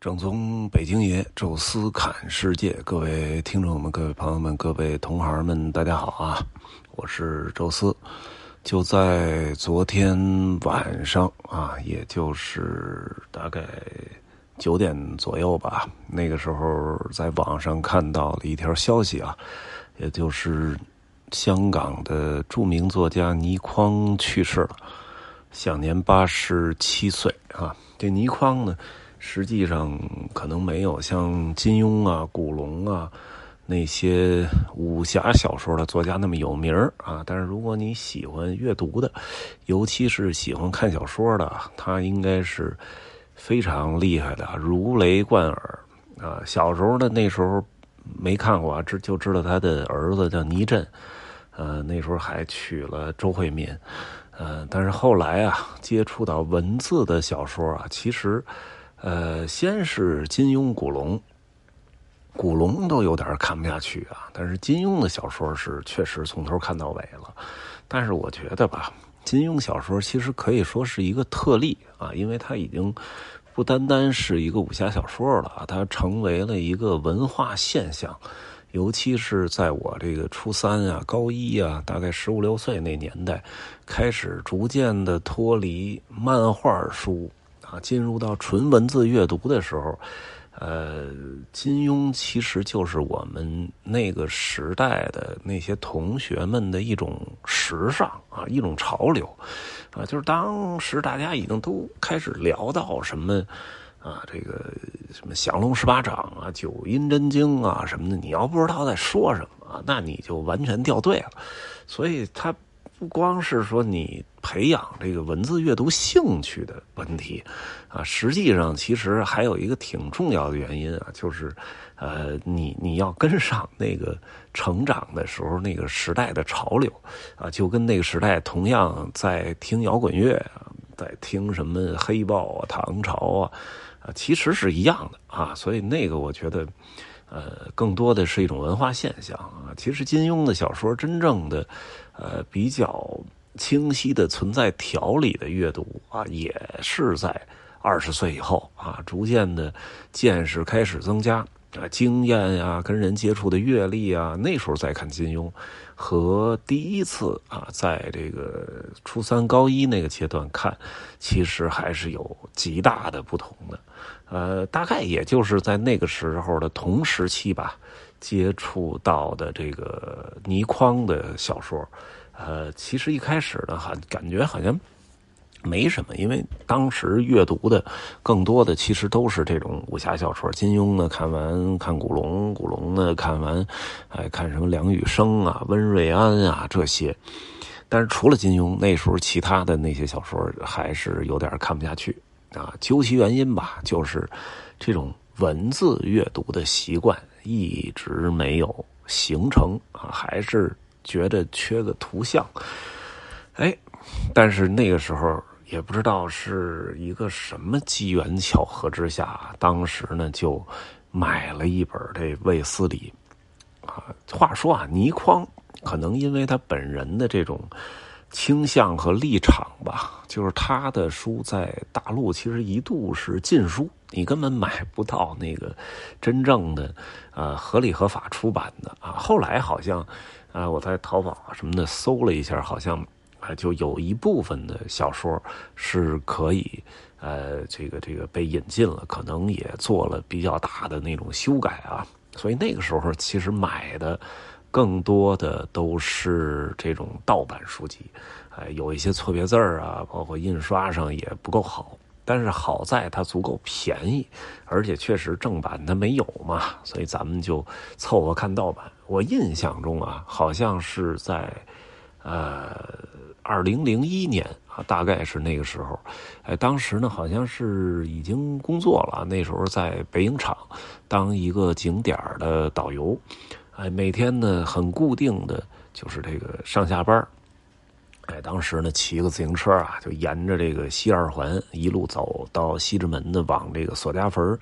正宗北京爷，宙斯侃世界，各位听众们、各位朋友们、各位同行们，大家好啊！我是宙斯。就在昨天晚上啊，也就是大概九点左右吧，那个时候在网上看到了一条消息啊，也就是香港的著名作家倪匡去世了，享年八十七岁啊。这倪匡呢？实际上，可能没有像金庸啊、古龙啊那些武侠小说的作家那么有名啊。但是，如果你喜欢阅读的，尤其是喜欢看小说的，他应该是非常厉害的，如雷贯耳啊。小时候呢，那时候没看过，知就知道他的儿子叫倪震，呃，那时候还娶了周慧敏，呃，但是后来啊，接触到文字的小说啊，其实。呃，先是金庸、古龙，古龙都有点看不下去啊。但是金庸的小说是确实从头看到尾了。但是我觉得吧，金庸小说其实可以说是一个特例啊，因为它已经不单单是一个武侠小说了，它成为了一个文化现象。尤其是在我这个初三啊、高一啊，大概十五六岁那年代，开始逐渐的脱离漫画书。啊，进入到纯文字阅读的时候，呃，金庸其实就是我们那个时代的那些同学们的一种时尚啊，一种潮流啊，就是当时大家已经都开始聊到什么啊，这个什么降龙十八掌啊、九阴真经啊什么的，你要不知道在说什么，那你就完全掉队了。所以他。不光是说你培养这个文字阅读兴趣的问题，啊，实际上其实还有一个挺重要的原因啊，就是，呃，你你要跟上那个成长的时候那个时代的潮流，啊，就跟那个时代同样在听摇滚乐啊，在听什么黑豹啊、唐朝啊，啊，其实是一样的啊，所以那个我觉得。呃，更多的是一种文化现象啊。其实金庸的小说真正的，呃，比较清晰的存在条理的阅读啊，也是在二十岁以后啊，逐渐的见识开始增加啊，经验呀，跟人接触的阅历啊，那时候再看金庸，和第一次啊，在这个初三高一那个阶段看，其实还是有极大的不同的。呃，大概也就是在那个时候的同时期吧，接触到的这个倪匡的小说，呃，其实一开始呢，还感觉好像没什么，因为当时阅读的更多的其实都是这种武侠小说。金庸呢，看完看古龙，古龙呢看完，哎，看什么梁羽生啊、温瑞安啊这些。但是除了金庸，那时候其他的那些小说还是有点看不下去。啊，究其原因吧，就是这种文字阅读的习惯一直没有形成啊，还是觉得缺个图像。哎，但是那个时候也不知道是一个什么机缘巧合之下，当时呢就买了一本这卫斯理啊。话说啊，倪匡可能因为他本人的这种。倾向和立场吧，就是他的书在大陆其实一度是禁书，你根本买不到那个真正的呃合理合法出版的啊。后来好像啊，我在淘宝什么的搜了一下，好像啊就有一部分的小说是可以呃这个这个被引进了，可能也做了比较大的那种修改啊。所以那个时候其实买的。更多的都是这种盗版书籍，哎，有一些错别字儿啊，包括印刷上也不够好。但是好在它足够便宜，而且确实正版它没有嘛，所以咱们就凑合看盗版。我印象中啊，好像是在呃二零零一年啊，大概是那个时候，哎，当时呢好像是已经工作了，那时候在北影厂当一个景点的导游。哎，每天呢很固定的就是这个上下班哎，当时呢骑个自行车啊，就沿着这个西二环一路走到西直门的，往这个索家坟、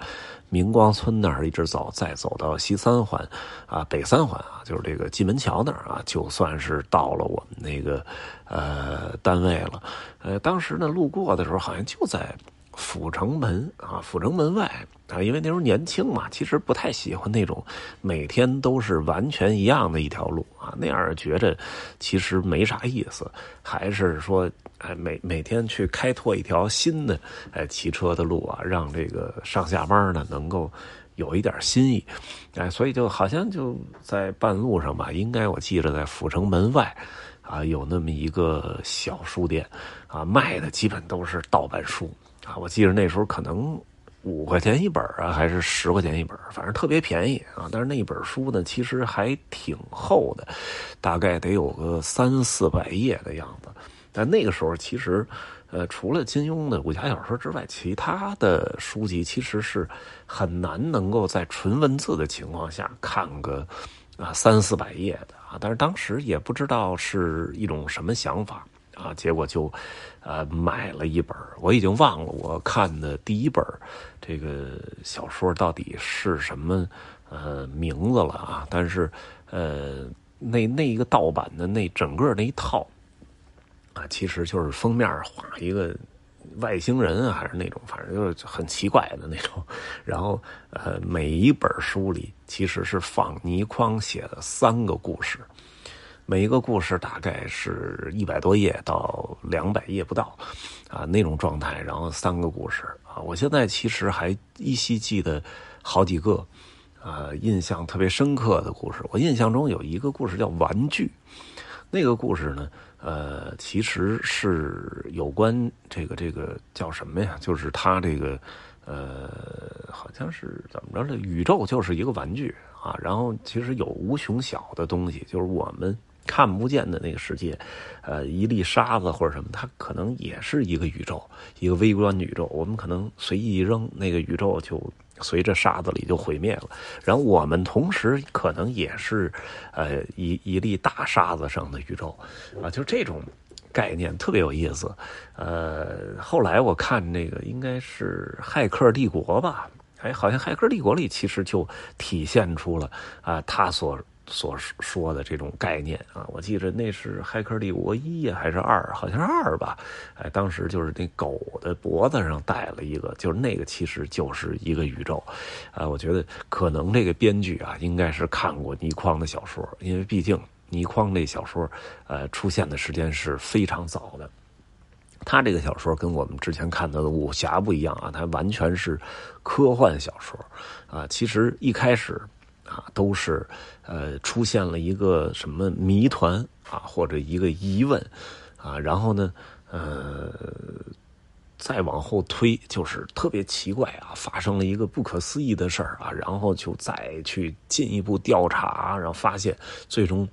明光村那儿一直走，再走到西三环，啊，北三环啊，就是这个蓟门桥那儿啊，就算是到了我们那个呃单位了。呃，当时呢路过的时候，好像就在。阜成门啊，阜成门外啊，因为那时候年轻嘛，其实不太喜欢那种每天都是完全一样的一条路啊，那样觉着其实没啥意思，还是说哎每每天去开拓一条新的哎骑车的路啊，让这个上下班呢能够有一点新意，哎，所以就好像就在半路上吧，应该我记着在阜成门外。啊，有那么一个小书店，啊，卖的基本都是盗版书，啊，我记得那时候可能五块钱一本啊，还是十块钱一本，反正特别便宜啊。但是那本书呢，其实还挺厚的，大概得有个三四百页的样子。但那个时候其实，呃，除了金庸的武侠小说之外，其他的书籍其实是很难能够在纯文字的情况下看个啊三四百页的。啊，但是当时也不知道是一种什么想法啊，结果就，呃，买了一本我已经忘了我看的第一本这个小说到底是什么呃名字了啊。但是呃，那那一个盗版的那整个那一套啊，其实就是封面画一个。外星人还是那种，反正就是很奇怪的那种。然后，呃，每一本书里其实是放倪匡写的三个故事，每一个故事大概是一百多页到两百页不到，啊，那种状态。然后三个故事啊，我现在其实还依稀记得好几个，啊，印象特别深刻的故事。我印象中有一个故事叫《玩具》，那个故事呢。呃，其实是有关这个这个叫什么呀？就是他这个，呃，好像是怎么着？这宇宙就是一个玩具啊。然后其实有无穷小的东西，就是我们看不见的那个世界，呃，一粒沙子或者什么，它可能也是一个宇宙，一个微观宇宙。我们可能随意一扔，那个宇宙就。随着沙子里就毁灭了，然后我们同时可能也是，呃，一一粒大沙子上的宇宙，啊，就这种概念特别有意思。呃，后来我看那个应该是《骇客帝国》吧，哎，好像《骇客帝国》里其实就体现出了啊，他所。所说的这种概念啊，我记着那是《骇客帝国一》还是二，好像是二吧？哎，当时就是那狗的脖子上戴了一个，就是那个其实就是一个宇宙，啊，我觉得可能这个编剧啊应该是看过倪匡的小说，因为毕竟倪匡这小说呃出现的时间是非常早的，他这个小说跟我们之前看到的武侠不一样啊，它完全是科幻小说啊，其实一开始。啊，都是，呃，出现了一个什么谜团啊，或者一个疑问，啊，然后呢，呃，再往后推，就是特别奇怪啊，发生了一个不可思议的事儿啊，然后就再去进一步调查，然后发现最终。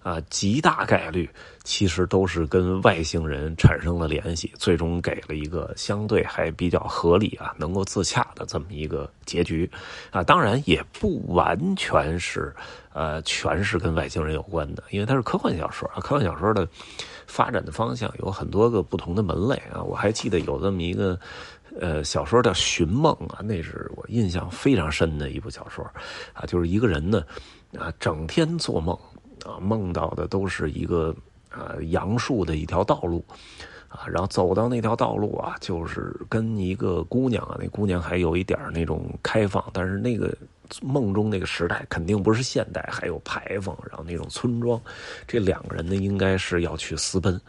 啊，极大概率其实都是跟外星人产生了联系，最终给了一个相对还比较合理啊，能够自洽的这么一个结局，啊，当然也不完全是，呃，全是跟外星人有关的，因为它是科幻小说啊，科幻小说的发展的方向有很多个不同的门类啊，我还记得有这么一个，呃，小说叫《寻梦》啊，那是我印象非常深的一部小说，啊，就是一个人呢，啊，整天做梦。啊，梦到的都是一个啊杨树的一条道路，啊，然后走到那条道路啊，就是跟一个姑娘啊，那姑娘还有一点那种开放，但是那个梦中那个时代肯定不是现代，还有牌坊，然后那种村庄，这两个人呢应该是要去私奔，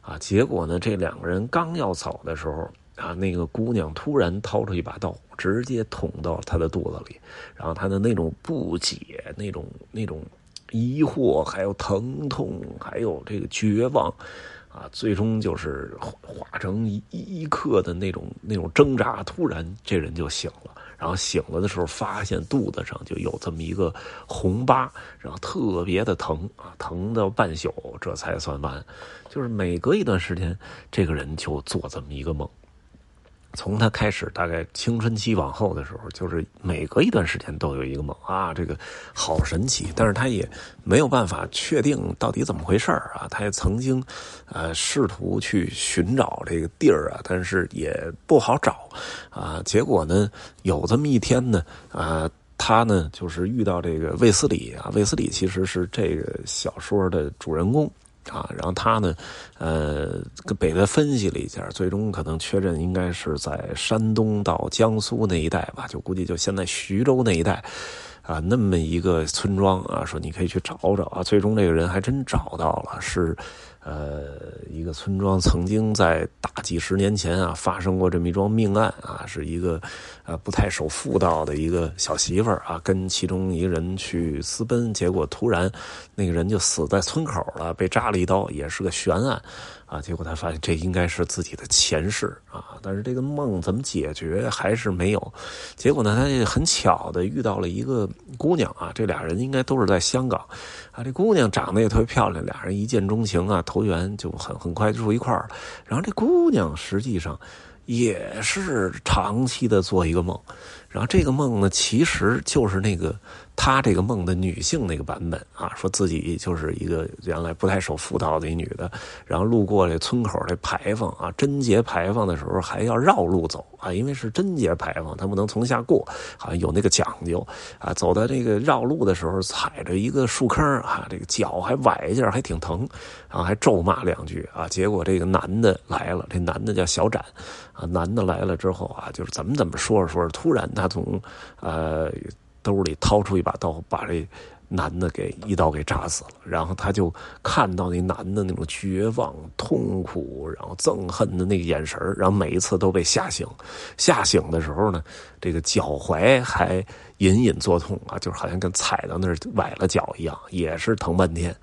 啊，结果呢这两个人刚要走的时候啊，那个姑娘突然掏出一把刀，直接捅到他的肚子里，然后他的那种不解，那种那种。疑惑，还有疼痛，还有这个绝望，啊，最终就是化成一一刻的那种那种挣扎。突然，这人就醒了，然后醒了的时候，发现肚子上就有这么一个红疤，然后特别的疼啊，疼到半宿，这才算完。就是每隔一段时间，这个人就做这么一个梦。从他开始，大概青春期往后的时候，就是每隔一段时间都有一个梦啊，这个好神奇。但是他也没有办法确定到底怎么回事啊。他也曾经，呃，试图去寻找这个地儿啊，但是也不好找啊。结果呢，有这么一天呢，啊，他呢就是遇到这个卫斯理啊。卫斯理其实是这个小说的主人公啊。然后他呢，呃，给他分析了一下，最终可能确认应该是在山东到江苏那一带吧，就估计就现在徐州那一带。啊，那么一个村庄啊，说你可以去找找啊。最终这个人还真找到了，是，呃，一个村庄曾经在大几十年前啊发生过这么一桩命案啊，是一个呃不太守妇道的一个小媳妇儿啊，跟其中一个人去私奔，结果突然那个人就死在村口了，被扎了一刀，也是个悬案。啊，结果他发现这应该是自己的前世啊，但是这个梦怎么解决还是没有。结果呢，他很巧的遇到了一个姑娘啊，这俩人应该都是在香港啊。这姑娘长得也特别漂亮，俩人一见钟情啊，投缘就很很快就住一块儿。然后这姑娘实际上也是长期的做一个梦，然后这个梦呢，其实就是那个。他这个梦的女性那个版本啊，说自己就是一个原来不太守妇道的一女的，然后路过这村口这牌坊啊，贞节牌坊的时候还要绕路走啊，因为是贞节牌坊，他不能从下过，好像有那个讲究啊。走到这个绕路的时候，踩着一个树坑啊，这个脚还崴一下，还挺疼，然后还咒骂两句啊。结果这个男的来了，这男的叫小展啊，男的来了之后啊，就是怎么怎么说着说着，突然他从呃。兜里掏出一把刀，把这男的给一刀给扎死了。然后他就看到那男的那种绝望、痛苦，然后憎恨的那个眼神然后每一次都被吓醒。吓醒的时候呢，这个脚踝还隐隐作痛啊，就是好像跟踩到那儿崴了脚一样，也是疼半天。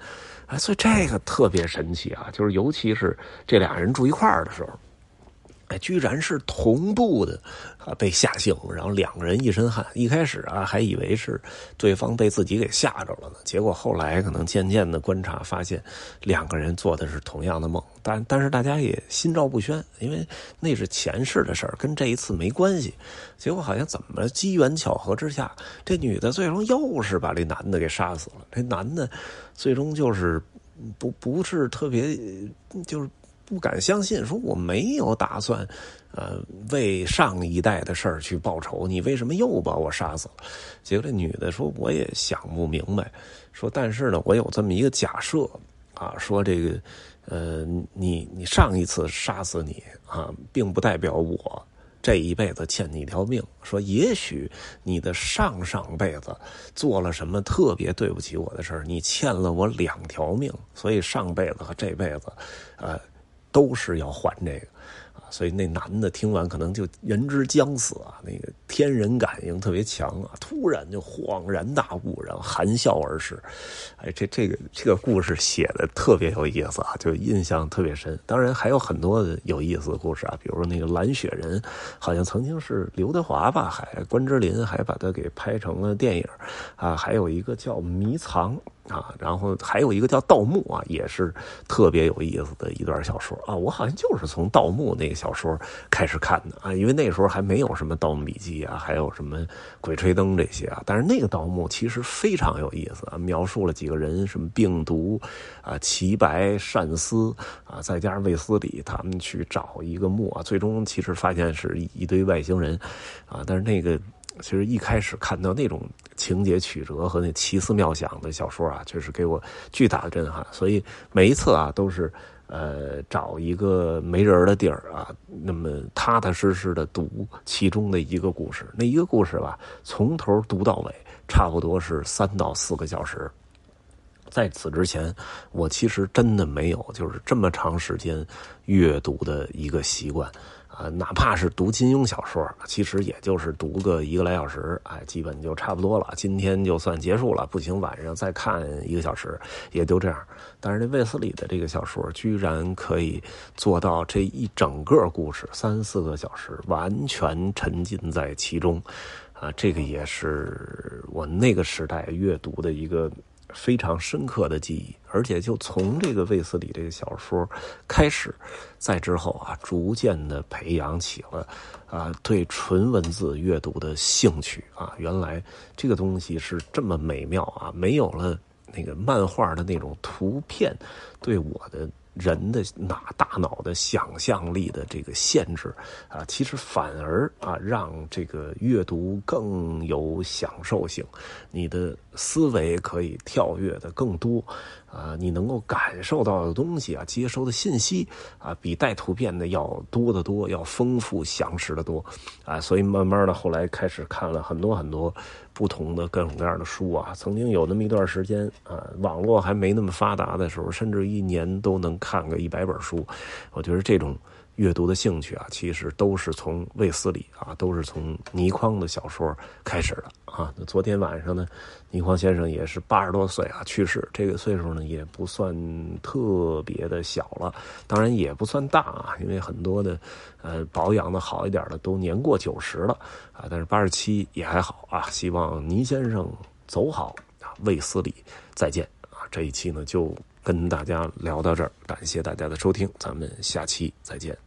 哎，所以这个特别神奇啊，就是尤其是这俩人住一块儿的时候。哎，居然是同步的啊！被吓醒，然后两个人一身汗。一开始啊，还以为是对方被自己给吓着了呢。结果后来可能渐渐的观察，发现两个人做的是同样的梦。但但是大家也心照不宣，因为那是前世的事儿，跟这一次没关系。结果好像怎么机缘巧合之下，这女的最终又是把这男的给杀死了。这男的最终就是不不是特别就是。不敢相信，说我没有打算，呃，为上一代的事儿去报仇，你为什么又把我杀死了？结果这女的说，我也想不明白，说但是呢，我有这么一个假设啊，说这个，呃，你你上一次杀死你啊，并不代表我这一辈子欠你一条命。说也许你的上上辈子做了什么特别对不起我的事儿，你欠了我两条命，所以上辈子和这辈子，呃。都是要还这个。所以那男的听完可能就人之将死啊，那个天人感应特别强啊，突然就恍然大悟，然后含笑而逝。哎，这这个这个故事写的特别有意思啊，就印象特别深。当然还有很多有意思的故事啊，比如说那个蓝雪人，好像曾经是刘德华吧，还关之琳还把它给拍成了电影啊。还有一个叫迷藏啊，然后还有一个叫盗墓啊，也是特别有意思的一段小说啊。我好像就是从盗墓那个小。说开始看的啊，因为那时候还没有什么《盗墓笔记》啊，还有什么《鬼吹灯》这些啊。但是那个盗墓其实非常有意思啊，描述了几个人什么病毒啊、齐白、善思啊，再加上卫斯理他们去找一个墓啊，最终其实发现是一堆外星人啊。但是那个其实一开始看到那种情节曲折和那奇思妙想的小说啊，确实给我巨大的震撼。所以每一次啊都是。呃，找一个没人的地儿啊，那么踏踏实实的读其中的一个故事。那一个故事吧，从头读到尾，差不多是三到四个小时。在此之前，我其实真的没有就是这么长时间阅读的一个习惯。啊，哪怕是读金庸小说，其实也就是读个一个来小时，哎，基本就差不多了。今天就算结束了，不行，晚上再看一个小时，也就这样。但是这卫斯理的这个小说，居然可以做到这一整个故事三四个小时，完全沉浸在其中，啊，这个也是我那个时代阅读的一个。非常深刻的记忆，而且就从这个卫斯理这个小说开始，再之后啊，逐渐的培养起了啊对纯文字阅读的兴趣啊。原来这个东西是这么美妙啊！没有了那个漫画的那种图片，对我的。人的哪大脑的想象力的这个限制啊，其实反而啊让这个阅读更有享受性，你的思维可以跳跃的更多啊，你能够感受到的东西啊，接收的信息啊，比带图片的要多得多，要丰富详实的多啊。所以慢慢的后来开始看了很多很多不同的各种各样的书啊。曾经有那么一段时间啊，网络还没那么发达的时候，甚至一年都能看个一百本书。我觉得这种。阅读的兴趣啊，其实都是从卫斯理啊，都是从倪匡的小说开始的啊。那昨天晚上呢，倪匡先生也是八十多岁啊去世，这个岁数呢也不算特别的小了，当然也不算大啊，因为很多的呃保养的好一点的都年过九十了啊，但是八十七也还好啊。希望倪先生走好啊，卫斯理再见啊。这一期呢就跟大家聊到这儿，感谢大家的收听，咱们下期再见。